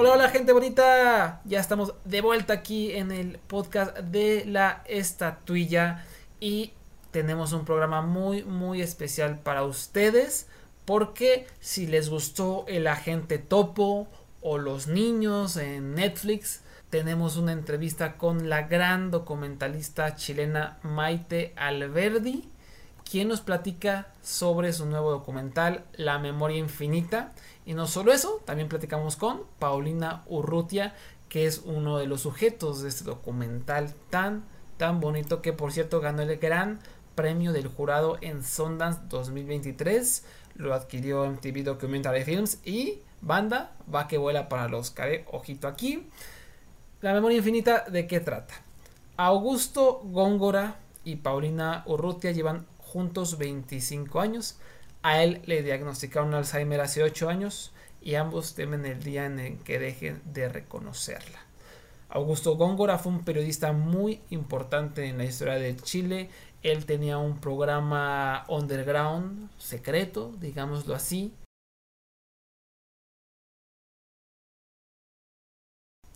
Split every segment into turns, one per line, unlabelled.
Hola, hola gente bonita. Ya estamos de vuelta aquí en el podcast de la estatuilla y tenemos un programa muy muy especial para ustedes porque si les gustó el agente topo o los niños en Netflix, tenemos una entrevista con la gran documentalista chilena Maite Alberdi, quien nos platica sobre su nuevo documental La Memoria Infinita y no solo eso, también platicamos con Paulina Urrutia, que es uno de los sujetos de este documental tan, tan bonito que por cierto ganó el gran premio del jurado en Sundance 2023. Lo adquirió MTV Documentary Films y banda va que vuela para los Oscar. Ojito aquí. La memoria infinita, ¿de qué trata? Augusto Góngora y Paulina Urrutia llevan juntos 25 años. A él le diagnosticaron Alzheimer hace 8 años y ambos temen el día en el que dejen de reconocerla. Augusto Góngora fue un periodista muy importante en la historia de Chile. Él tenía un programa underground, secreto, digámoslo así.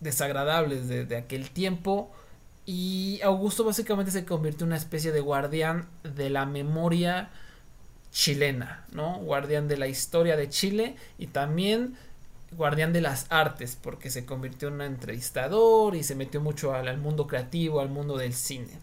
Desagradables de, de aquel tiempo. Y Augusto básicamente se convirtió en una especie de guardián de la memoria chilena, ¿no? Guardián de la historia de Chile y también guardián de las artes, porque se convirtió en un entrevistador y se metió mucho al, mundo creativo, al mundo del cine.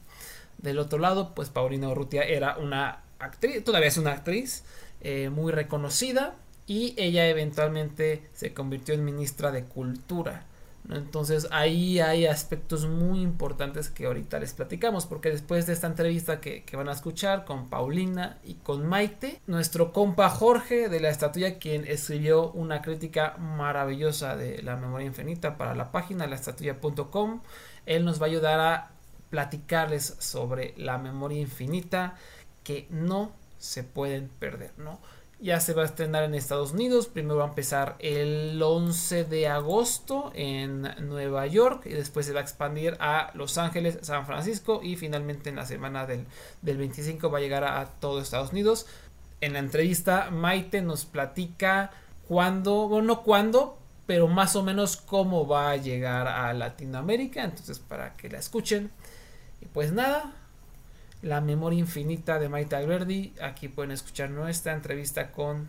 Del otro lado, pues Paulina Urrutia era una actriz, todavía es una actriz eh, muy reconocida y ella eventualmente se convirtió en ministra de Cultura. Entonces ahí hay aspectos muy importantes que ahorita les platicamos, porque después de esta entrevista que, van a escuchar con Paulina y con Maite, nuestro compa Jorge de la estatuilla, quien escribió una crítica maravillosa de la memoria infinita para la página laestatuilla.com, él nos va a ayudar a platicarles sobre la memoria infinita que no se pueden perder, ¿no? Ya se va a estrenar en Estados Unidos. Primero va a empezar el 11 de agosto en Nueva York y después se va a expandir a Los Ángeles, San Francisco y finalmente en la semana del, 25 va a llegar a, todo Estados Unidos. En la entrevista Maite nos platica cuándo, bueno, no cuándo, pero más o menos cómo va a llegar a Latinoamérica. Entonces para que la escuchen. Y pues nada, la memoria infinita de Maite Alberdi. Aquí pueden escuchar nuestra entrevista con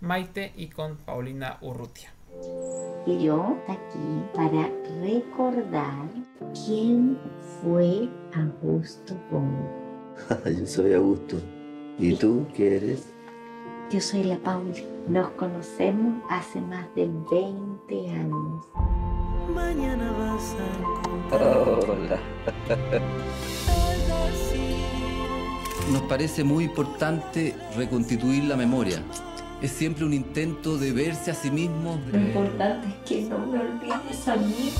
Maite y con Paulina Urrutia.
Y yo aquí para recordar quién fue Augusto Gómez.
yo soy Augusto. ¿Y tú qué eres?
Yo soy la Pauli. Nos conocemos hace más de 20 años. Mañana vas
a encontrar. Hola.
nos parece muy importante reconstituir la memoria. Es siempre un intento de verse a sí mismo.
Lo importante es que no me olvides a mí.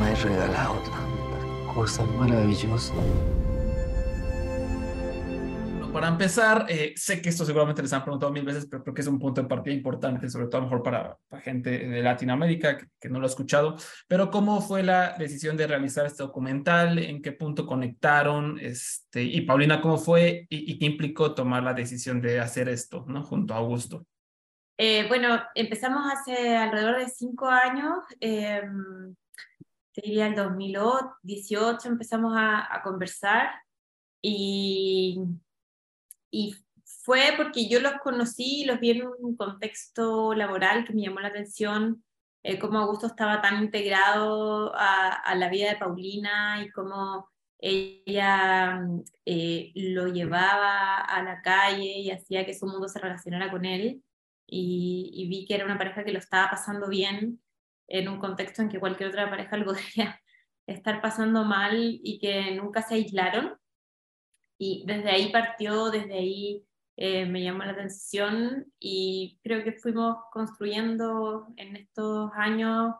Me has regalado tantas cosas maravillosas
para empezar, eh, sé que esto seguramente les han preguntado mil veces, pero creo que es un punto de partida importante, sobre todo a lo mejor para, gente de Latinoamérica que, no lo ha escuchado. Pero ¿cómo fue la decisión de realizar este documental? ¿En qué punto conectaron? Este, y Paulina, ¿cómo fue y, qué implicó tomar la decisión de hacer esto, ¿no? Junto a Augusto.
Eh, bueno, empezamos hace alrededor de cinco años. Eh, diría el 2018 empezamos a, a conversar y y fue porque yo los conocí y los vi en un contexto laboral que me llamó la atención, eh, cómo Augusto estaba tan integrado a, la vida de Paulina y cómo ella eh, lo llevaba a la calle y hacía que su mundo se relacionara con él. Y, y, vi que era una pareja que lo estaba pasando bien en un contexto en que cualquier otra pareja lo podría estar pasando mal y que nunca se aislaron. Y desde ahí partió, desde ahí eh, me llamó la atención y creo que fuimos construyendo en estos años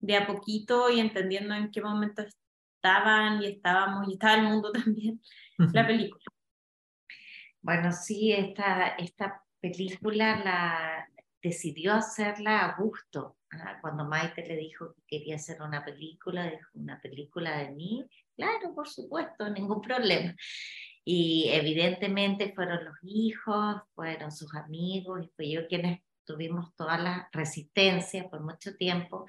de a poquito y entendiendo en qué momento estaban y estábamos, y estaba el mundo también, la película.
Bueno, sí, esta, esta película la decidió hacerla a gusto. ¿ah? Cuando Maite le dijo que quería hacer una película, dijo una película de mí, claro, por supuesto, ningún problema. Y evidentemente fueron los hijos, fueron sus amigos, y fue yo quienes tuvimos toda la resistencia por mucho tiempo,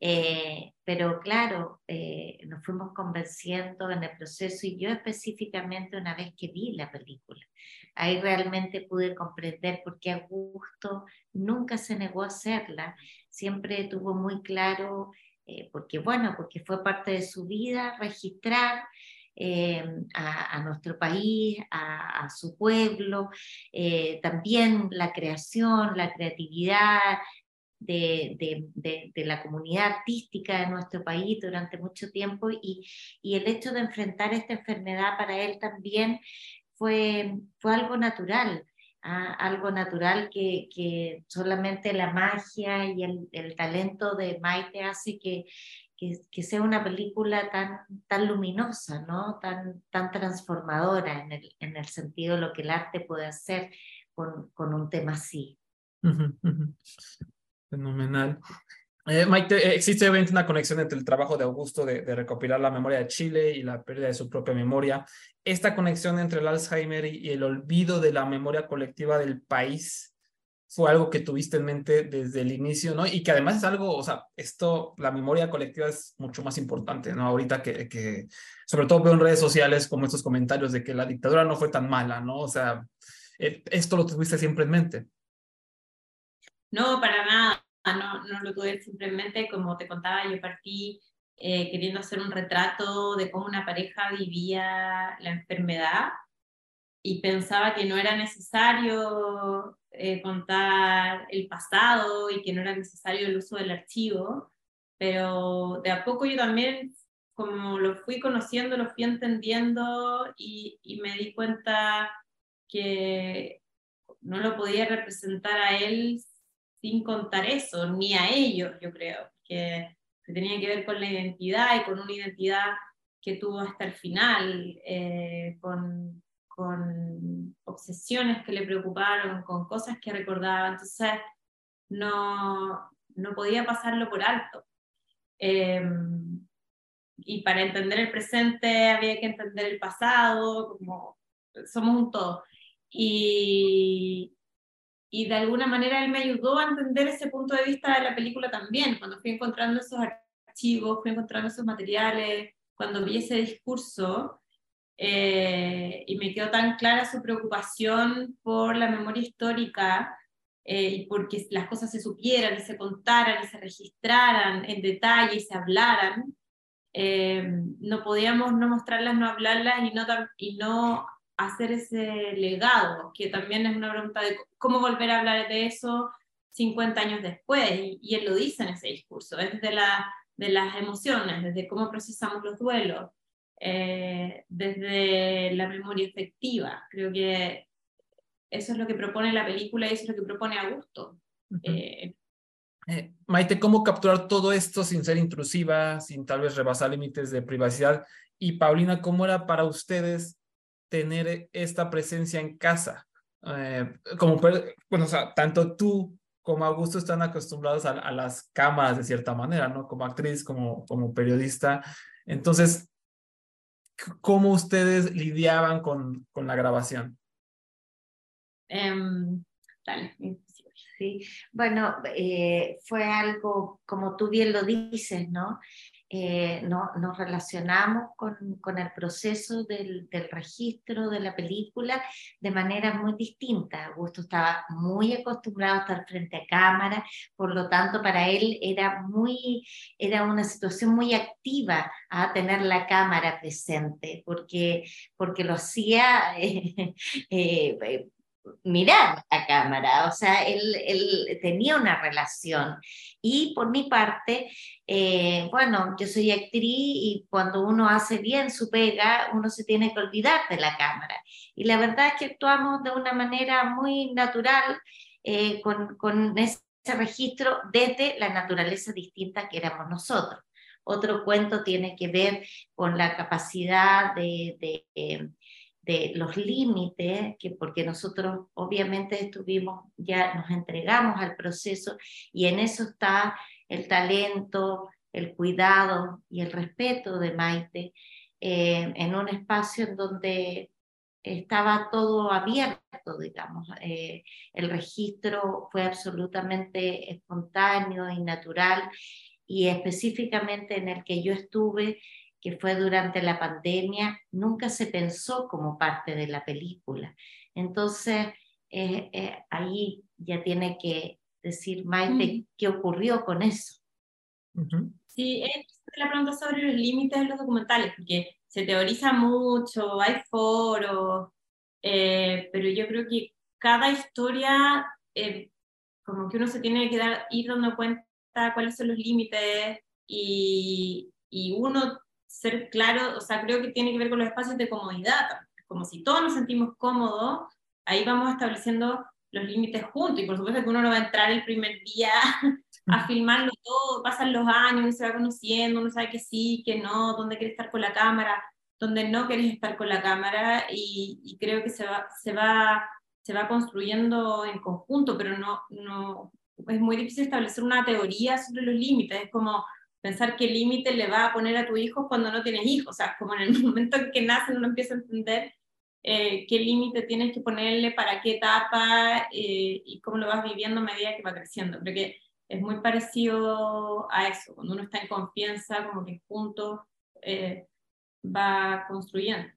eh, pero claro, eh, nos fuimos convenciendo en el proceso y yo específicamente una vez que vi la película, ahí realmente pude comprender por qué Augusto nunca se negó a hacerla, siempre tuvo muy claro, eh, porque bueno, porque fue parte de su vida registrar eh, a, nuestro país, a, su pueblo, eh, también la creación, la creatividad de, la comunidad artística de nuestro país durante mucho tiempo y, el hecho de enfrentar esta enfermedad para él también fue, fue algo natural. ¿ah? algo natural que, que, solamente la magia y el, el talento de Maite hace que, que, sea una película tan, tan luminosa, ¿no? tan, tan transformadora en el, en el sentido de lo que el arte puede hacer con, con un tema así.
Fenomenal. Eh, Mike, eh, existe obviamente una conexión entre el trabajo de Augusto de, de, recopilar la memoria de Chile y la pérdida de su propia memoria. Esta conexión entre el Alzheimer y el olvido de la memoria colectiva del país fue algo que tuviste en mente desde el inicio, ¿no? Y que además es algo, o sea, esto, la memoria colectiva es mucho más importante, ¿no? Ahorita que, que sobre todo veo en redes sociales como estos comentarios de que la dictadura no fue tan mala, ¿no? O sea, eh, esto lo tuviste siempre en mente.
No, para nada, no, no lo tuve simplemente, como te contaba, yo partí eh, queriendo hacer un retrato de cómo una pareja vivía la enfermedad y pensaba que no era necesario eh, contar el pasado y que no era necesario el uso del archivo, pero de a poco yo también, como lo fui conociendo, lo fui entendiendo y, y me di cuenta que no lo podía representar a él sin contar eso, ni a ellos, yo creo, que, que tenía que ver con la identidad y con una identidad que tuvo hasta el final, eh, con, con obsesiones que le preocuparon, con cosas que recordaba, entonces no, no podía pasarlo por alto. Em, y para entender el presente había que entender el pasado, como somos un todo. Y, y de alguna manera él me ayudó a entender ese punto de vista de la película también, cuando fui encontrando esos archivos, fui encontrando esos materiales, cuando vi ese discurso, eh, y me quedó tan clara su preocupación por la memoria histórica eh, y porque las cosas se supieran y se contaran y se registraran en detalle y se hablaran. Eh, no podíamos no mostrarlas, no hablarlas y no, y no hacer ese legado, que también es una pregunta de cómo volver a hablar de eso 50 años después, y, él lo dice en ese discurso, es desde la, de las emociones, desde cómo procesamos los duelos, eh, desde la memoria efectiva. Creo que eso es lo que propone la película y eso es lo que propone Augusto.
Eh, eh, Maite, ¿cómo capturar todo esto sin ser intrusiva, sin tal vez rebasar límites de privacidad? Y Paulina, ¿cómo era para ustedes tener esta presencia en casa? como, bueno, o sea, tanto tú como Augusto están acostumbrados a, a, las cámaras de cierta manera, ¿no? Como actriz, como, como periodista. Entonces, ¿cómo ustedes lidiaban con, con la grabación?
Um, dale. Sí, bueno, eh, fue algo, como tú bien lo dices, ¿no? Eh, no, nos relacionamos con, con el proceso del, del, registro de la película de manera muy distinta. Augusto estaba muy acostumbrado a estar frente a cámara, por lo tanto para él era, muy, era una situación muy activa a tener la cámara presente, porque, porque lo hacía eh, eh, mirar a cámara, o sea, él, él, tenía una relación. Y por mi parte, eh, bueno, yo soy actriz y cuando uno hace bien su pega, uno se tiene que olvidar de la cámara. Y la verdad es que actuamos de una manera muy natural eh, con, con ese registro desde la naturaleza distinta que éramos nosotros. Otro cuento tiene que ver con la capacidad de, eh, de los límites, que porque nosotros obviamente estuvimos, ya nos entregamos al proceso y en eso está el talento, el cuidado y el respeto de Maite, eh, en un espacio en donde estaba todo abierto, digamos. Eh, el registro fue absolutamente espontáneo y natural y específicamente en el que yo estuve, que fue durante la pandemia, nunca se pensó como parte de la película. Entonces, eh, eh, ahí ya tiene que decir Maite qué ocurrió con eso.
Sí, es la pregunta sobre los límites de los documentales, porque se teoriza mucho, hay foros, eh, pero yo creo que cada historia, eh, como que uno se tiene que dar, ir dando cuenta cuáles son los límites y, y uno ser claro, o sea, creo que tiene que ver con los espacios de comodidad, como si todos nos sentimos cómodos, ahí vamos estableciendo los límites juntos. Y por supuesto que uno no va a entrar el primer día a filmarlo todo, pasan los años, uno se va conociendo, uno sabe que sí, que no, dónde quiere estar con la cámara, dónde no querés estar con la cámara. Y, creo que se va, se, va, se va construyendo en conjunto, pero no, no, es muy difícil establecer una teoría sobre los límites, es como pensar qué límite le va a poner a tu hijo cuando no tienes hijos, o sea, como en el momento en que nace uno empieza a entender eh, qué límite tienes que ponerle, para qué etapa eh, y cómo lo vas viviendo a medida que va creciendo. Creo que es muy parecido a eso, cuando uno está en confianza, como que juntos eh, va construyendo.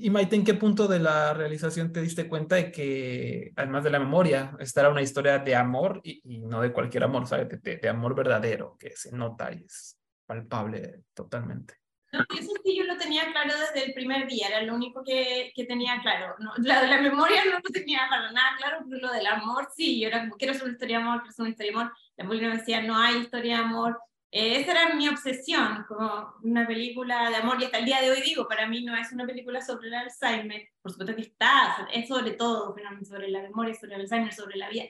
Y, Maite, ¿en qué punto de la realización te diste cuenta de que, además de la memoria, esta era una historia de amor y, no de cualquier amor, ¿sabes? De, amor verdadero, que se nota y es palpable totalmente.
No, eso sí yo lo tenía claro desde el primer día, era lo único que, que tenía claro. No, la de la memoria no lo tenía para nada claro, pero lo del amor sí, yo era como, quiero hacer una historia de amor, quiero hacer una historia de amor. La película me decía, no hay historia de amor. Eh, esa era mi obsesión, como una película de amor, y hasta el día de hoy digo, para mí no es una película sobre el Alzheimer, por supuesto que está, es sobre todo, sobre la memoria, sobre el Alzheimer, sobre la vida,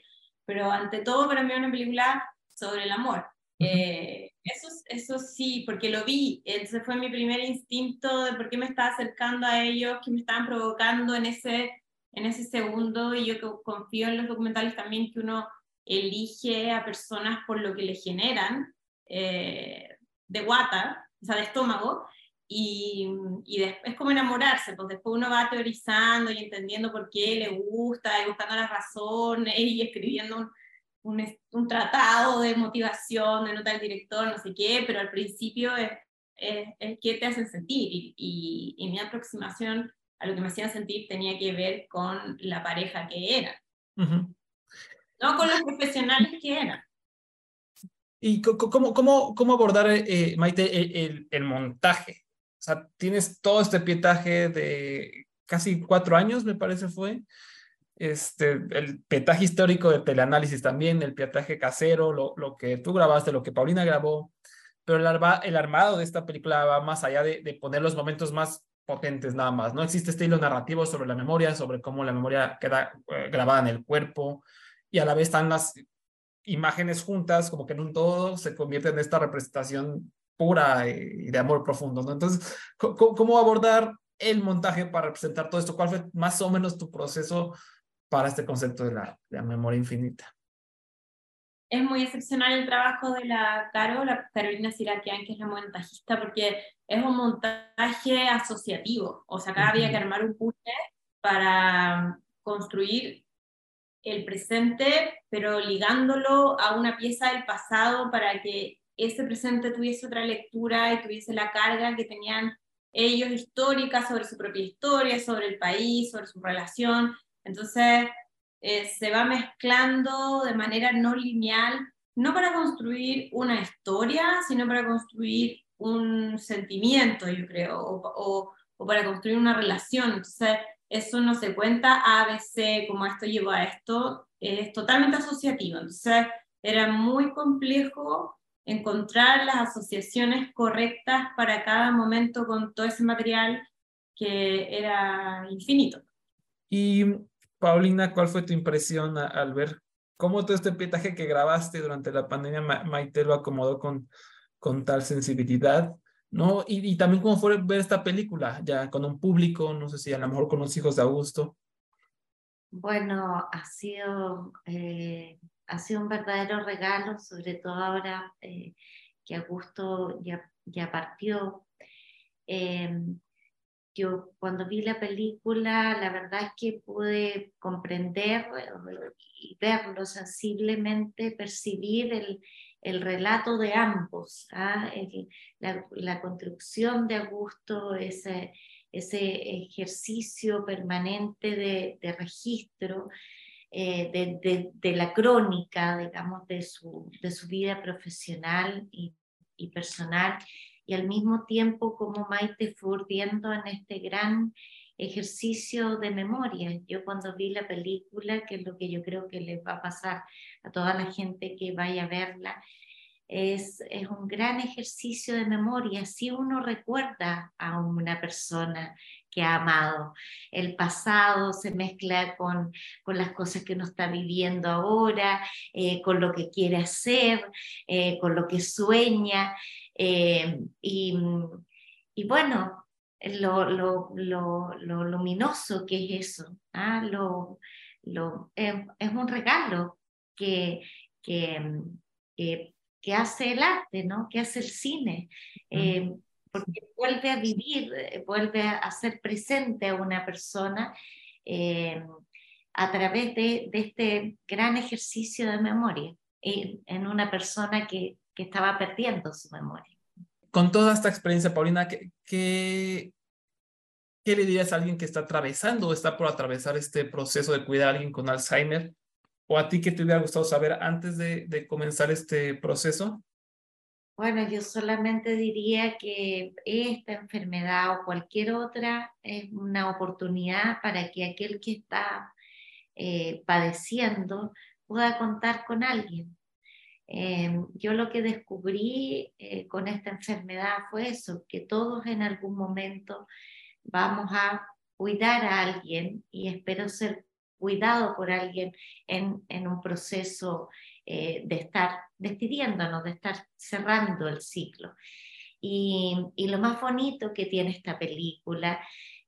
pero ante todo para mí es una película sobre el amor. Eh, eso, eso sí, porque lo vi, ese fue mi primer instinto de por qué me estaba acercando a ellos, que me estaban provocando en ese, en ese segundo, y yo confío en los documentales también que uno elige a personas por lo que le generan eh, de guata, o sea, de estómago, y, y es como enamorarse, pues después uno va teorizando y entendiendo por qué le gusta, y buscando las razones, y escribiendo un, un, un, tratado de motivación, de nota del director, no sé qué, pero al principio es, es, qué te hacen sentir y, y, mi aproximación a lo que me hacían sentir tenía que ver con la pareja que era, no con los profesionales que eran.
¿Y cómo, cómo, cómo abordar, eh, Maite, el, el, montaje? O sea, tienes todo este pietaje de casi cuatro años, me parece fue, este, el pietaje histórico de teleanálisis también, el pietaje casero, lo, lo que tú grabaste, lo que Paulina grabó, pero el, el armado de esta película va más allá de, de, poner los momentos más potentes nada más. No existe estilo narrativo sobre la memoria, sobre cómo la memoria queda eh, grabada en el cuerpo y a la vez están las imágenes juntas, como que en un todo se convierte en esta representación pura y de amor profundo, ¿no? Entonces, ¿cómo, cómo abordar el montaje para representar todo esto? ¿Cuál fue más o menos tu proceso para este concepto de la, memoria infinita.
Es muy excepcional el trabajo de la Caro, la Carolina Siraquian, que es la montajista, porque es un montaje asociativo. O sea, acá había que armar un puzzle para construir el presente, pero ligándolo a una pieza del pasado para que ese presente tuviese otra lectura y tuviese la carga que tenían ellos histórica sobre su propia historia, sobre el país, sobre su relación. Entonces, eh, se va mezclando de manera no lineal, no para construir una historia, sino para construir un sentimiento, yo creo, o, o, para construir una relación. Entonces, eso no se cuenta ABC, como esto llevó a esto, es totalmente asociativo. Entonces, era muy complejo encontrar las asociaciones correctas para cada momento con todo ese material que era infinito.
Y Paulina, ¿cuál fue tu impresión al ver cómo todo este pietaje que grabaste durante la pandemia, Maite lo acomodó con, con tal sensibilidad? ¿No? Y, también cómo fue ver esta película, ya con un público, no sé si a lo mejor con los hijos de Augusto.
Bueno, ha sido, eh, ha sido un verdadero regalo, sobre todo ahora eh, que Augusto ya, ya partió. Eh, yo cuando vi la película, la verdad es que pude comprender y verlo sensiblemente, percibir el, el relato de ambos, ¿ah? la, construcción de Augusto, ese, ese ejercicio permanente de, registro, eh, de, la crónica, digamos, de su, de su vida profesional y, y personal, y al mismo tiempo como Maite fue urdiendo en este gran ejercicio de memoria. Yo cuando vi la película, que es lo que yo creo que les va a pasar a toda la gente que vaya a verla, es, es un gran ejercicio de memoria. Si uno recuerda a una persona que ha amado, el pasado se mezcla con, con las cosas que uno está viviendo ahora, eh, con lo que quiere hacer, eh, con lo que sueña. Eh, y, y, bueno, lo, lo, lo, lo, luminoso que es eso, ¿ah? lo, lo, es un regalo que, que, que, que, hace el arte, ¿no? que hace el cine. Eh, porque vuelve a vivir, eh, vuelve a ser presente a una persona a través de, de, este gran ejercicio de memoria en una persona que, que estaba perdiendo su memoria.
Con toda esta experiencia, Paulina, ¿qué, qué, qué le dirías a alguien que está atravesando o está por atravesar este proceso de cuidar a alguien con Alzheimer? ¿O a ti qué te hubiera gustado saber antes de, de comenzar este proceso?
Bueno, yo solamente diría que esta enfermedad o cualquier otra es una oportunidad para que aquel que está eh, padeciendo pueda contar con alguien, Em, yo lo que descubrí eh, con esta enfermedad fue eso, que todos en algún momento vamos a cuidar a alguien y espero ser cuidado por alguien en, en un proceso eh, de estar despidiéndonos, de estar cerrando el ciclo. Y, y, lo más bonito que tiene esta película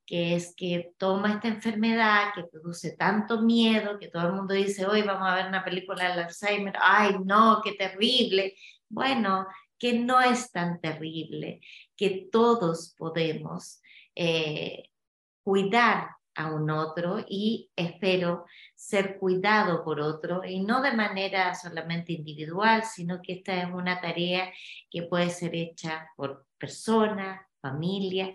que es que toma esta enfermedad que produce tanto miedo, que todo el mundo dice, hoy vamos a ver una película de Alzheimer, ay no, qué terrible. Bueno, que no es tan terrible, que todos podemos eh, cuidar a un otro y espero ser cuidado por otro y no de manera solamente individual, sino que esta es una tarea que puede ser hecha por personas, familias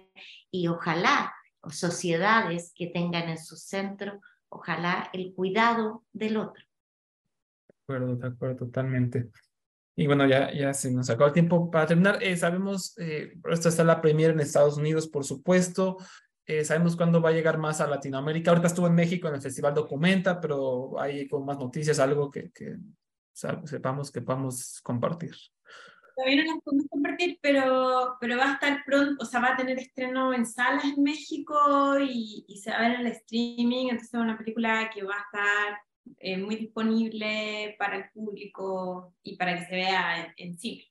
y ojalá sociedades que tengan en su centro, ojalá, el cuidado del otro.
De acuerdo, de acuerdo, totalmente. Y bueno, ya, ya se nos acabó el tiempo. Para terminar, eh, sabemos, eh, esta está la premier en Estados Unidos, por supuesto. Eh, sabemos cuándo va a llegar más a Latinoamérica. Ahorita estuvo en México en el Festival Documenta, pero hay con más noticias, algo que, que sepamos que podamos compartir
todavía no las podemos compartir, pero, pero va a estar pronto, o sea, va a tener estreno en salas en México y, y se va a ver en el streaming, entonces es una película que va a estar eh, muy disponible para el público y para que se vea en, en cine.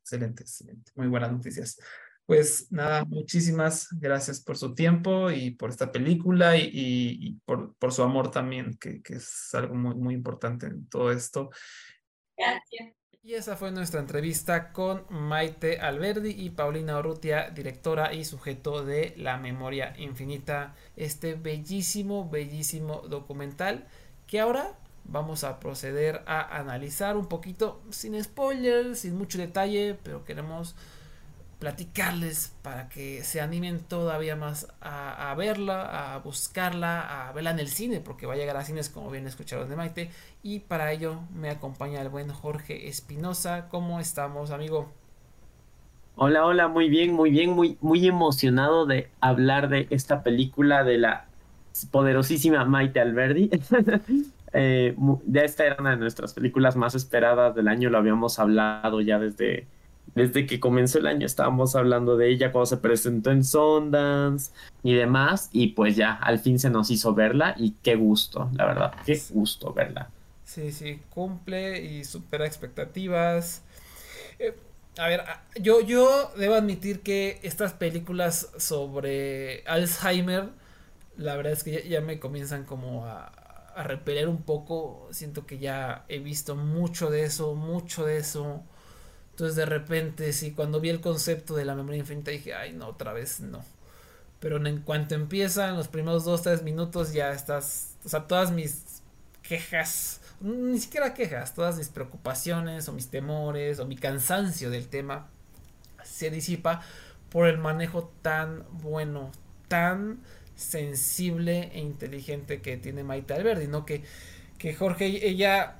Excelente, excelente. Muy buenas noticias. Pues nada, muchísimas gracias por su tiempo y por esta película y, y, y por, por, su amor también, que, que es algo muy, muy importante en todo esto.
Gracias.
Y esa fue nuestra entrevista con Maite Alberdi y Paulina Orrutia, directora y sujeto de La Memoria Infinita, este bellísimo, bellísimo documental que ahora vamos a proceder a analizar un poquito, sin spoilers, sin mucho detalle, pero queremos platicarles para que se animen todavía más a, verla, a buscarla, a verla en el cine, porque va a llegar a cines como bien escucharon de Maite. Y para ello me acompaña el buen Jorge Espinosa. ¿Cómo estamos, amigo?
Hola, hola, muy bien, muy bien, muy, muy emocionado de hablar de esta película de la poderosísima Maite Alberdi. eh, ya esta era una de nuestras películas más esperadas del año, lo habíamos hablado ya desde desde que comenzó el año estábamos hablando de ella cuando se presentó en Sundance y demás, y pues ya al fin se nos hizo verla y qué gusto, la verdad, qué gusto verla.
Sí, sí, cumple y supera expectativas. Eh, a ver, yo, yo debo admitir que estas películas sobre Alzheimer, la verdad es que ya, ya me comienzan como a, a repeler un poco. Siento que ya he visto mucho de eso, mucho de eso entonces de repente, sí, cuando vi el concepto de la memoria infinita dije, ay, no, otra vez no. pero en cuanto empieza, en los primeros 2, 3 minutos ya estás, o sea, todas mis quejas, ni siquiera quejas, todas mis preocupaciones o mis temores o mi cansancio del tema se disipa por el manejo tan bueno, tan sensible e inteligente que tiene Maite Alberdi, ¿no? Que, que Jorge, ella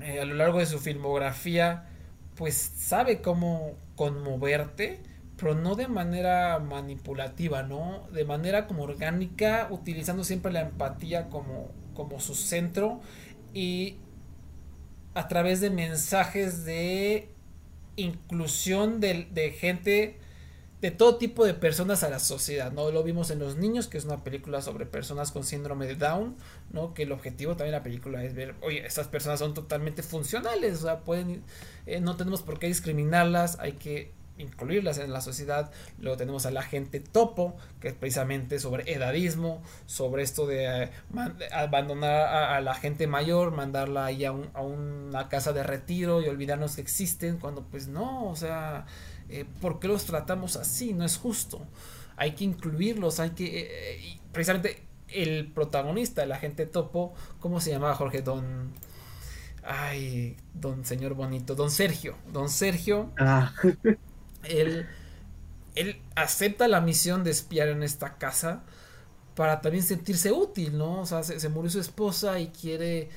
eh, a lo largo de su filmografía, pues sabe cómo conmoverte, pero no de manera manipulativa, ¿no? De manera como orgánica, utilizando siempre la empatía como, como su centro y a través de mensajes de inclusión de, de gente de todo tipo de personas a la sociedad, ¿no? Lo vimos en Los Niños, que es una película sobre personas con síndrome de Down, ¿no? Que el objetivo también de la película es ver, oye, estas personas son totalmente funcionales, o sea, pueden, eh, no tenemos por qué discriminarlas, hay que incluirlas en la sociedad. Luego tenemos a la gente topo, que es precisamente sobre edadismo, sobre esto de eh, abandonar a, la gente mayor, mandarla ahí a, a, una casa de retiro y olvidarnos que existen, cuando pues no, o sea, eh, ¿por qué los tratamos así? No es justo. Hay que incluirlos, hay que... Eh, precisamente el protagonista, la gente topo, ¿cómo se llamaba Jorge? Don... Ay, don señor bonito, don Sergio. Don Sergio. Ah. él, él acepta la misión de espiar en esta casa para también sentirse útil, ¿no? O sea, se, murió su esposa y quiere eh,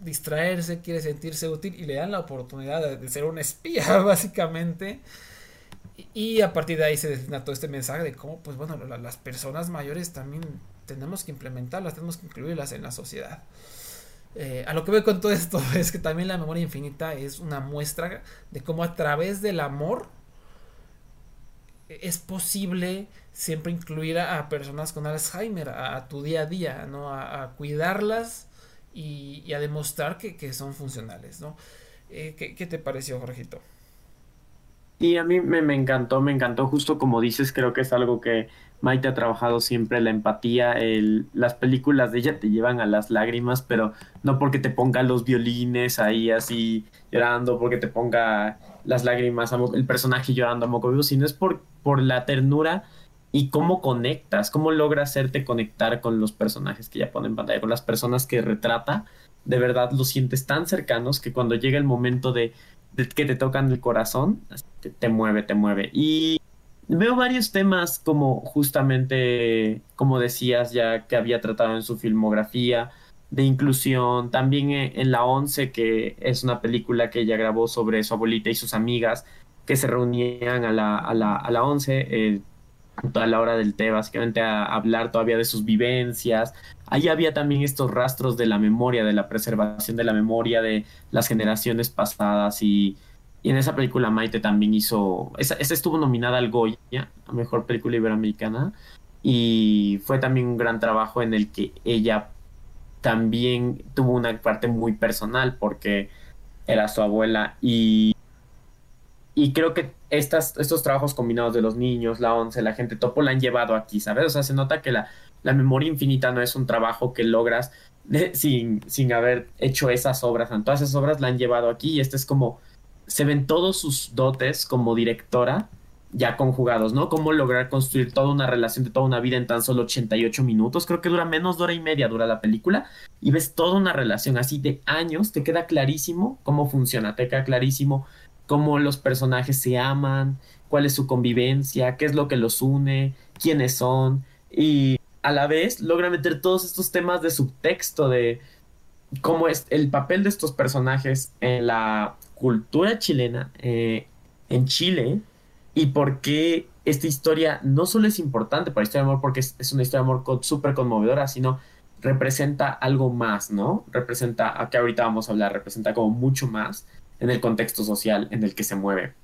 distraerse, quiere sentirse útil y le dan la oportunidad de, ser un espía, básicamente. Y, a partir de ahí se destina todo este mensaje de cómo, pues bueno, las personas mayores también tenemos que implementarlas, tenemos que incluirlas en la sociedad. Eh, a lo que veo con todo esto es que también la memoria infinita es una muestra de cómo a través del amor es posible siempre incluir a, personas con Alzheimer a, tu día a día, ¿no? a cuidarlas y, a demostrar que, son funcionales, ¿no? Eh, ¿qué, te pareció, Jorgito?
Y a mí me, encantó, me encantó justo como dices, creo que es algo que Maite ha trabajado siempre, la empatía, las películas de ella te llevan a las lágrimas, pero no porque te ponga los violines ahí así llorando, porque te ponga las lágrimas, el personaje llorando a moco vivo, sino es por, por la ternura y cómo conectas, cómo logra hacerte conectar con los personajes que ya pone en pantalla, con las personas que retrata, de verdad los sientes tan cercanos que cuando llega el momento de, que te tocan el corazón, te, mueve, te mueve. Y veo varios temas como justamente, como decías ya que había tratado en su filmografía, de inclusión, también en La Once, que es una película que ella grabó sobre su abuelita y sus amigas que se reunían a la, a la, a la once, eh, toda la hora del té, básicamente a hablar todavía de sus vivencias. Ahí había también estos rastros de la memoria, de la preservación de la memoria de las generaciones pasadas y, en esa película Maite también hizo, esa, estuvo nominada al Goya, a Mejor Película Iberoamericana, y fue también un gran trabajo en el que ella también tuvo una parte muy personal porque era su abuela y y creo que estos trabajos combinados de los niños, la once, la gente topo, la han llevado aquí, ¿sabes? O sea, se nota que la, la memoria infinita no es un trabajo que logras sin, sin haber hecho esas obras. Todas esas obras la han llevado aquí y este es como, se ven todos sus dotes como directora ya conjugados, ¿no? Cómo lograr construir toda una relación de toda una vida en tan solo 88 minutos. Creo que dura menos de hora y media, dura la película. Y ves toda una relación así de años. Te queda clarísimo cómo funciona, te queda clarísimo cómo los personajes se aman, cuál es su convivencia, qué es lo que los une, quiénes son, y a la vez logra meter todos estos temas de subtexto de cómo es el papel de estos personajes en la cultura chilena, eh, en Chile, y por qué esta historia no solo es importante para la historia de amor, porque es, una historia de amor súper conmovedora, sino representa algo más, ¿no? Representa, a que ahorita vamos a hablar, representa como mucho más en el contexto social en el que se mueve.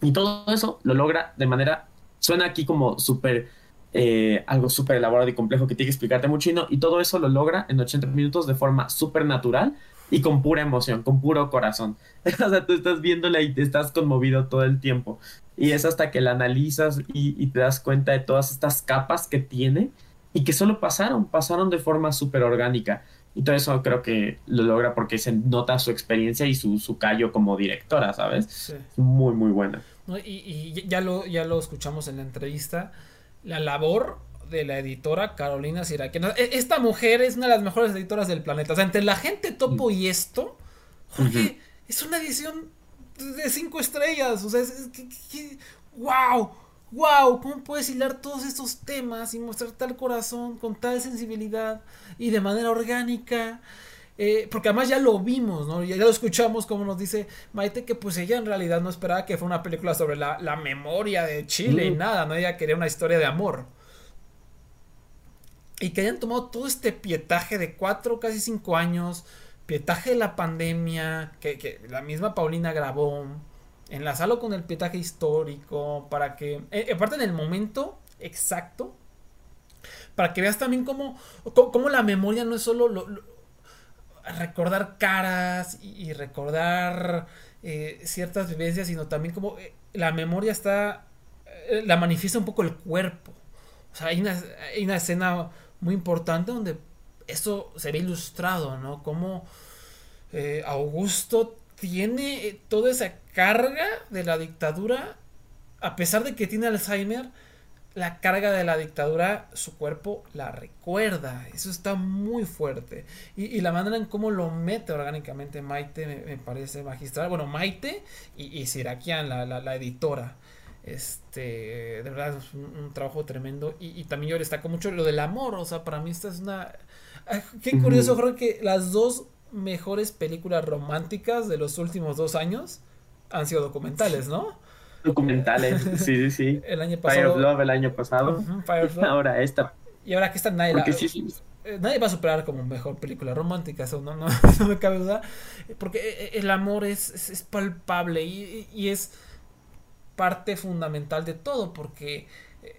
Y todo eso lo logra de manera, suena aquí como súper, eh, algo súper elaborado y complejo que tiene que explicarte mucho y, no, y todo eso lo logra en 80 minutos de forma súper natural y con pura emoción, con puro corazón. o sea, tú estás viéndola y te estás conmovido todo el tiempo. Y es hasta que la analizas y, y te das cuenta de todas estas capas que tiene y que solo pasaron, pasaron de forma súper orgánica. Y todo eso creo que lo logra porque se nota su experiencia y su, su callo como directora, ¿sabes? Muy, muy buena.
y, y, ya, lo, ya lo escuchamos en la entrevista. la labor de la editora Carolina Siraquiana. E, esta mujer es una de las mejores editoras del planeta. O sea, entre la gente topo y esto, Jorge, es una edición de cinco estrellas. O sea, es, que, wow, wow, ¿cómo puedes hilar todos estos temas y mostrar tal corazón con tal sensibilidad y de manera orgánica? Eh, porque además ya lo vimos, ¿no? Ya, lo escuchamos como nos dice Maite, que pues ella en realidad no esperaba que fuera una película sobre la, memoria de Chile y nada, ¿no? Ella quería una historia de amor. Y que hayan tomado todo este pietaje de cuatro, casi cinco años, pietaje de la pandemia, que, la misma Paulina grabó, enlazarlo con el pietaje histórico, para que, eh, aparte en el momento exacto, para que veas también cómo, cómo, la memoria no es solo lo recordar caras y, recordar eh, ciertas vivencias, sino también como eh, la memoria está, eh, la manifiesta un poco el cuerpo. O sea, hay una, hay una escena muy importante donde eso se ve ilustrado, ¿no? Como Augusto tiene toda esa carga de la dictadura, a pesar de que tiene Alzheimer, la carga de la dictadura, su cuerpo la recuerda. Eso está muy fuerte. Y, la manera en cómo lo mete orgánicamente Maite me, parece magistral. Bueno, Maite y, y Sirakian, la, editora. Este, de verdad es un, trabajo tremendo. Y, también yo destaco mucho lo del amor. O sea, para mí esta es una... Qué curioso, creo que las dos mejores películas románticas de los últimos dos años han sido documentales, ¿no?
documentales, sí, sí, sí.
El año pasado. Fire
of Love el año pasado. Ahora esta.
Y ahora que está nadie, eh, nadie va a superar como mejor película romántica, eso no, no, me cabe duda. Porque eh, eh, el amor es, es, palpable y, es parte fundamental de todo, porque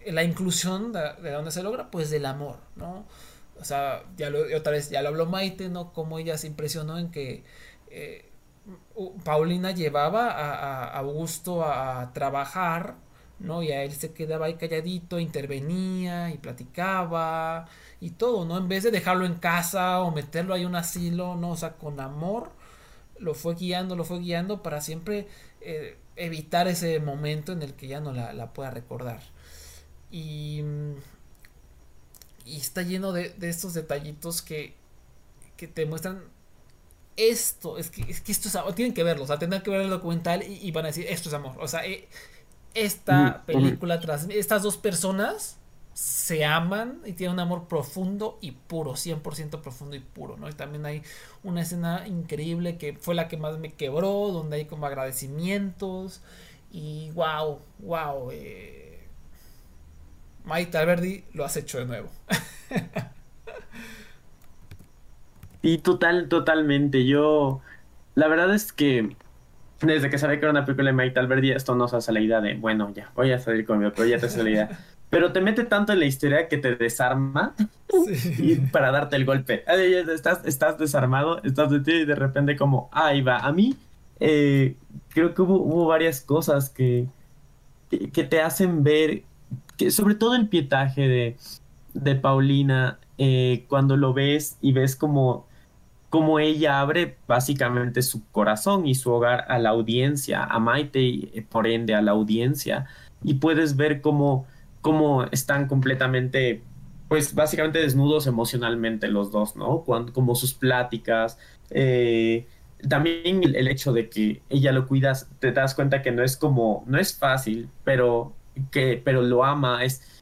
la inclusión de, de dónde se logra, pues del amor, ¿no? O sea, ya otra vez, ya lo habló Maite, ¿no? Como ella se impresionó en que Paulina llevaba a, Augusto a, trabajar, ¿no? Y a él se quedaba ahí calladito, intervenía y platicaba y todo, ¿no? En vez de dejarlo en casa o meterlo ahí en un asilo, ¿no? O sea, con amor lo fue guiando, lo fue guiando para siempre eh, evitar ese momento en el que ya no la, pueda recordar. Y, y está lleno de, de estos detallitos que, que te muestran esto, es que, es que esto es amor, tienen que verlo, o sea, tendrán que ver el documental y, van a decir, esto es amor, o sea, eh, esta película, tras, estas dos personas se aman y tienen un amor profundo y puro, 100% profundo y puro, ¿no? Y también hay una escena increíble que fue la que más me quebró, donde hay como agradecimientos y wow, wow, eh, Maite Alberdi lo has hecho de nuevo.
Y total, totalmente. Yo, la verdad es que desde que sabía que era una película de Mike Alberdi, esto nos hace la idea de, bueno, ya, voy a salir conmigo, pero ya te hace la idea. Pero te mete tanto en la historia que te desarma y para darte el golpe. Estás, estás desarmado, estás de ti y de repente como, ahí va. A mí eh, creo que hubo, varias cosas que, que, te hacen ver, que sobre todo el pietaje de, de Paulina, eh, cuando lo ves y ves como como ella abre básicamente su corazón y su hogar a la audiencia, a Maite y eh, por ende a la audiencia. Y puedes ver cómo, cómo están completamente, pues básicamente desnudos emocionalmente los dos, ¿no? como sus pláticas. Eh, también el, hecho de que ella lo cuidas, te das cuenta que no es como, no es fácil, pero que, pero lo ama, es,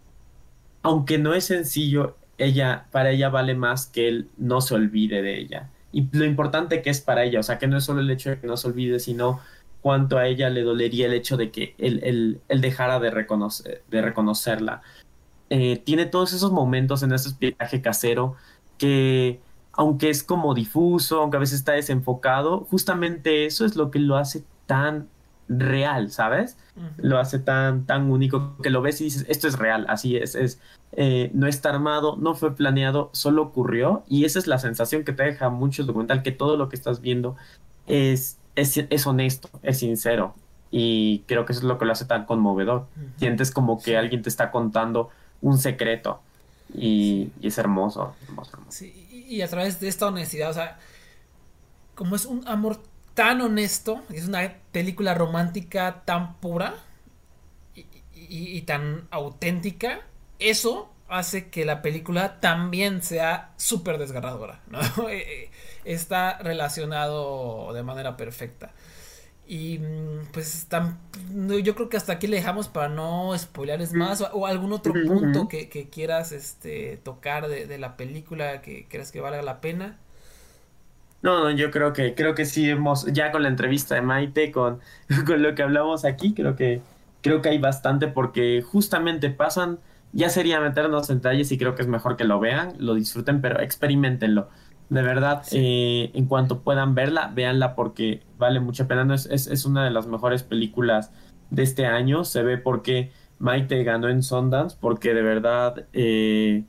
aunque no es sencillo, ella, para ella vale más que él no se olvide de ella y lo importante que es para ella, o sea, que no es solo el hecho de que no se olvide, sino cuánto a ella le dolería el hecho de que él, dejara de, de reconocerla. Eh, tiene todos esos momentos en ese viaje casero que, aunque es como difuso, aunque a veces está desenfocado, justamente eso es lo que lo hace tan real, ¿sabes? Lo hace tan, tan único que lo ves y dices, esto es real, así es, es eh, no está armado, no fue planeado, solo ocurrió y esa es la sensación que te deja mucho el documental, que todo lo que estás viendo es, es, honesto, es sincero. Y creo que eso es lo que lo hace tan conmovedor. Sientes como que alguien te está contando un secreto y, es hermoso, hermoso,
y a través de esta honestidad, o sea, como es un amor tan honesto, es una película romántica tan pura y, tan auténtica, eso hace que la película también sea súper desgarradora, ¿no? Eh, eh, está relacionado de manera perfecta. Y mm, pues yo creo que hasta aquí le dejamos para no spoileres más o, algún otro punto que, quieras este, tocar de, la película que creas que valga la pena.
No, no, yo creo que creo que sí hemos ya con la entrevista de Maite con, con lo que hablamos aquí, creo que creo que hay bastante porque justamente pasan ya sería meternos en detalles y creo que es mejor que lo vean, lo disfruten, pero experimentenlo. De verdad, eh, en cuanto puedan verla, véanla porque vale mucha pena. es, es, una de las mejores películas de este año. Se ve porque Maite ganó en Sundance, porque de verdad eh,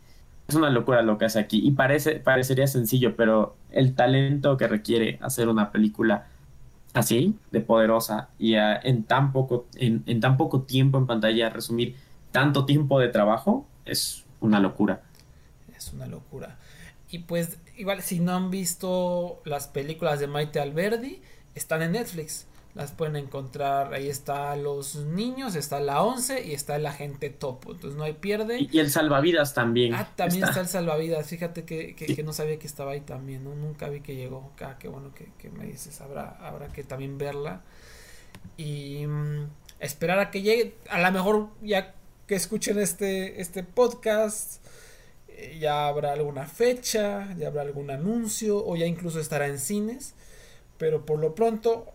es una locura lo que hace aquí. Y parece, parecería sencillo, pero el talento que requiere hacer una película así, de poderosa, y en, tan poco, en, en tan poco tiempo en pantalla, resumir tanto tiempo de trabajo es una locura.
Es una locura. Y pues igual si no han visto las películas de Maite Alberdi, están en Netflix. Las pueden encontrar, ahí está Los Niños, está La Once y está El Agente Topo. Entonces no hay pierde.
Y, el Salvavidas también.
Ah, también está, el Salvavidas. Fíjate que, que, no sabía que estaba ahí también. ¿no? Nunca vi que llegó. Ah, qué bueno que, me dices. Habrá, habrá que también verla. Y mm, esperar a que llegue. A lo mejor ya que escuchen este, este podcast eh, ya habrá alguna fecha, ya habrá algún anuncio o ya incluso estará en cines. Pero por lo pronto,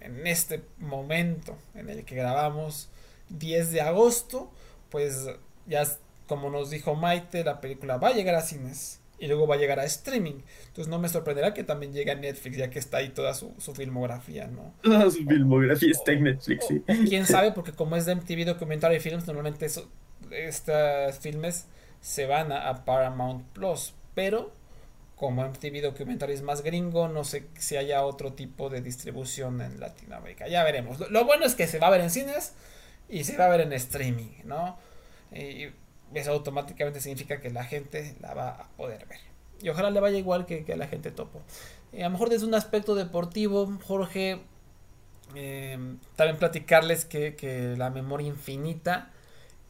en este momento en el que grabamos 10 de agosto, pues ya como nos dijo Maite, la película va a llegar a cines y luego va a llegar a streaming. Entonces no me sorprenderá que también llegue a Netflix, ya que está ahí toda su, filmografía, ¿no?
Toda su filmografía está en Netflix, sí.
quién sabe, porque como es de MTV Documentary Films, normalmente estos filmes se van a, Paramount Plus, pero como MTV Documentary es más gringo, no sé si haya otro tipo de distribución en Latinoamérica. Ya veremos. Lo, bueno es que se va a ver en cines y se va a ver en streaming, ¿no? Y eso automáticamente significa que la gente la va a poder ver. Y ojalá le vaya igual que, a la gente topo. a lo mejor desde un aspecto deportivo, Jorge, em, también platicarles que, que, la memoria infinita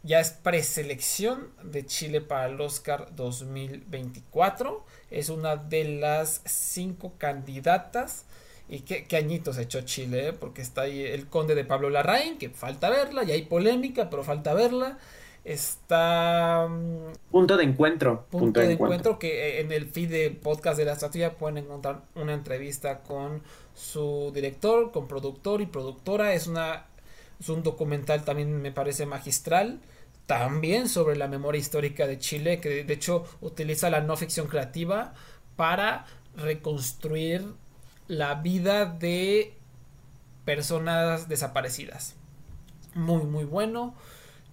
ya es preselección de Chile para el Oscar 2024. Es una de las cinco candidatas. Y qué, qué añitos echó Chile, ¿eh? porque está ahí el conde de Pablo Larraín, que falta verla, y hay polémica, pero falta verla. Está.
Mm, punto de encuentro.
Punto, de, encuentro. que eh, en el feed de podcast de la estatua pueden encontrar una entrevista con su director, con productor y productora. Es una. Es un documental también me parece magistral. También sobre la memoria histórica de Chile, que de hecho utiliza la no ficción creativa para reconstruir la vida de personas desaparecidas. Muy, muy bueno.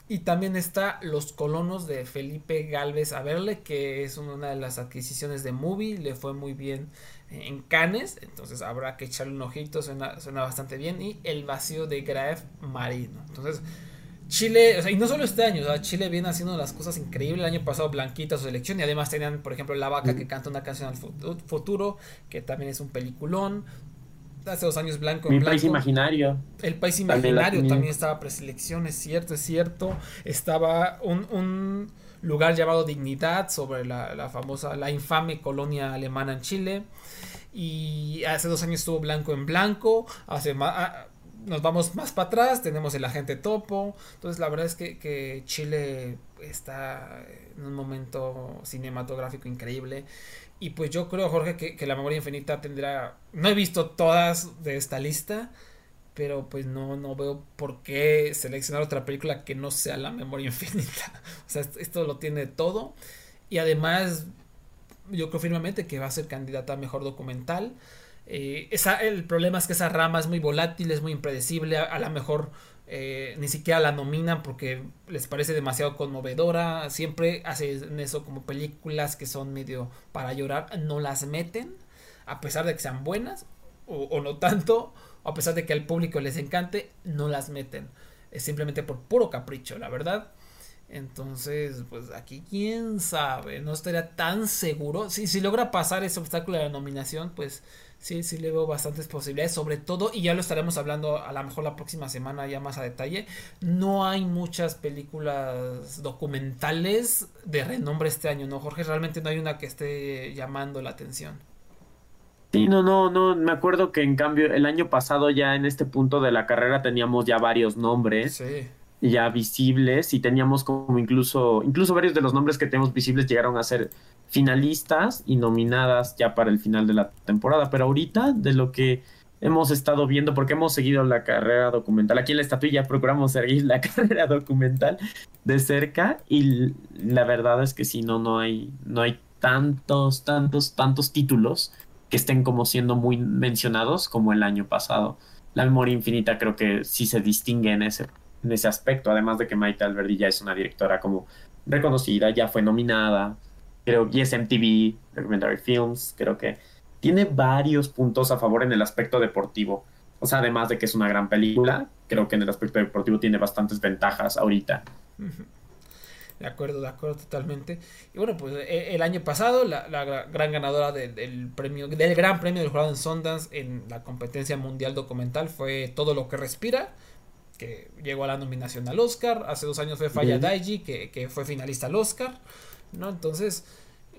Y también está Los Colonos de Felipe Galvez Averle, que es una de las adquisiciones de Movie, le fue muy bien en Cannes, entonces habrá que echarle un ojito, suena, bastante bien. Y El Vacío de Graef Marino. Entonces, Chile, o sea, y no solo este año, Chile viene haciendo las cosas increíbles. El año pasado, Blanquita su selección, y además tenían, por ejemplo, La Vaca que canta una canción al futuro, que también es un peliculón hace dos años blanco
en país imaginario.
El país imaginario también, estaba preselección, es cierto, es cierto. Estaba un, lugar llamado Dignidad sobre la, famosa, la infame colonia alemana en Chile. Y hace dos años estuvo blanco en blanco. Hace ah, nos vamos más para atrás, tenemos el agente topo. Entonces la verdad es que, que Chile está en un momento cinematográfico increíble. Y pues yo creo, Jorge, que, la memoria infinita tendrá. No he visto todas de esta lista. Pero pues no, no veo por qué seleccionar otra película que no sea la memoria infinita. O sea, esto lo tiene todo. Y además, yo creo firmemente que va a ser candidata a mejor documental. Eh, el problema es que esa rama es muy volátil, es muy impredecible. A, lo mejor eh, ni siquiera la nominan porque les parece demasiado conmovedora. Siempre hacen eso como películas que son medio para llorar. No las meten, a pesar de que sean buenas o, no tanto. A pesar de que al público les encante, no las meten. Es simplemente por puro capricho, la verdad. Entonces, pues aquí quién sabe, no estaría tan seguro. Si, si logra pasar ese obstáculo de la nominación, pues sí, sí le veo bastantes posibilidades. Sobre todo, y ya lo estaremos hablando a lo mejor la próxima semana ya más a detalle, no hay muchas películas documentales de renombre este año, ¿no, Jorge? Realmente no hay una que esté llamando la atención.
Sí, no, no, no, me acuerdo que en cambio el año pasado ya en este punto de la carrera teníamos ya varios nombres.
Sí
ya visibles y teníamos como incluso, incluso varios de los nombres que tenemos visibles llegaron a ser finalistas y nominadas ya para el final de la temporada. Pero ahorita, de lo que hemos estado viendo, porque hemos seguido la carrera documental, aquí en la estatuilla procuramos seguir la carrera documental de cerca y la verdad es que si no, no hay, no hay tantos, tantos, tantos títulos que estén como siendo muy mencionados como el año pasado. La memoria infinita creo que sí se distingue en ese en ese aspecto, además de que Maite Alberdi ya es una directora como reconocida, ya fue nominada, creo, y es MTV, Documentary Films, creo que tiene varios puntos a favor en el aspecto deportivo. O sea, además de que es una gran película, creo que en el aspecto deportivo tiene bastantes ventajas ahorita.
De acuerdo, de acuerdo totalmente. Y bueno, pues e, el año pasado la, gran ganadora del, premio, del Gran Premio del Jurado en Sundance en la competencia mundial documental fue Todo lo que respira, que llegó a la nominación al Oscar. Hace dos años fue Faya Daiji, que, fue finalista al Oscar. ¿no? Entonces,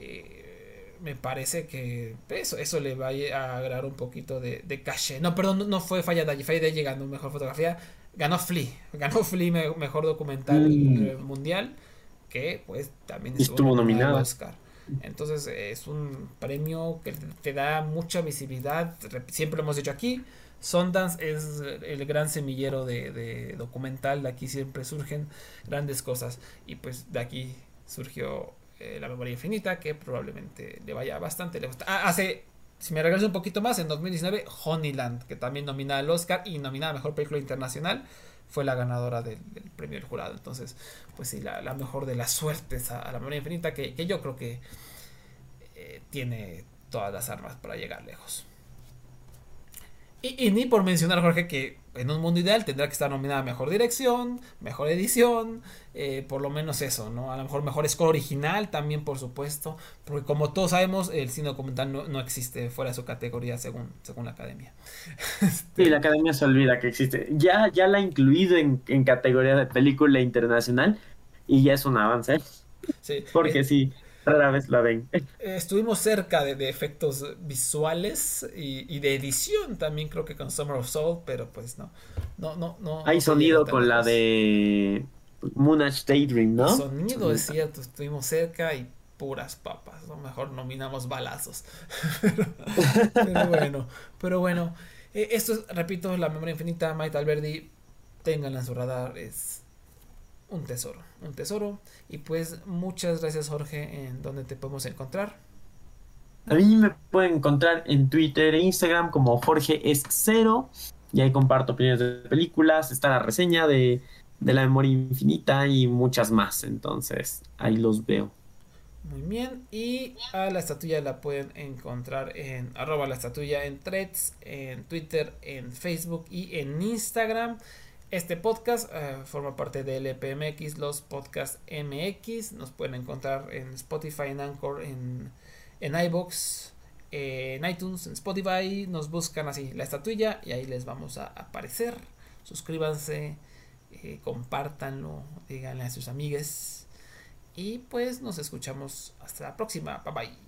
eh, me parece que eso, eso le va a agregar un poquito de, de caché. No, perdón, no, fue Faya Daiji. Faya Daiji ganó mejor fotografía. Ganó Flea. Ganó Flea mejor documental mm. mundial. Que pues también
estuvo, nominado al
Oscar. Entonces es un premio que te da mucha visibilidad. Siempre lo hemos dicho aquí Sundance es el gran semillero de, documental, de aquí siempre surgen grandes cosas y pues de aquí surgió eh, La Memoria Infinita que probablemente le vaya bastante le ah, hace, si me regreso un poquito más, en 2019 Honeyland, que también nominada al Oscar y nominada a Mejor Película Internacional, fue la ganadora del, premio del jurado. Entonces, pues sí, la, mejor de las suertes a, La Memoria Infinita que, yo creo que eh, tiene todas las armas para llegar lejos. Y, ni por mencionar, Jorge, que en un mundo ideal tendrá que estar nominada mejor dirección, mejor edición, eh, por lo menos eso, ¿no? A lo mejor mejor score original también, por supuesto, porque como todos sabemos, el cine documental no, existe fuera de su categoría según, según la academia.
Sí, la academia se olvida que existe. Ya, ya la ha incluido en, categoría de película internacional y ya es un avance. Sí. Porque eh, sí rara vez la ven.
Eh, estuvimos cerca de, efectos visuales y, de edición también creo que con Summer of Soul, pero pues no. No, no, no.
Hay sonido con la de Moonage Daydream, ¿no?
Sonido es cierto, estuvimos cerca y puras papas, ¿no? Mejor nominamos balazos. pero, bueno, pero bueno. Eh, esto es, repito, la memoria infinita, Maite Alberdi, ténganla en su radar, es un tesoro, un tesoro. Y pues muchas gracias Jorge, en donde te podemos encontrar.
A mí me pueden encontrar en Twitter e Instagram como Jorge es cero. Y ahí comparto opiniones de películas, está la reseña de, de la memoria infinita y muchas más. Entonces, ahí los veo.
Muy bien, y a la estatuilla la pueden encontrar en arroba la estatuilla en threads, en Twitter, en Facebook y en Instagram. Este podcast eh, forma parte de LPMX, los podcasts MX. Nos pueden encontrar en Spotify, en Anchor, en, en iBox, en iTunes, en Spotify. Nos buscan así la estatuilla y ahí les vamos a aparecer. Suscríbanse, eh, compártanlo, díganle a sus amigues. Y pues nos escuchamos hasta la próxima. Bye bye.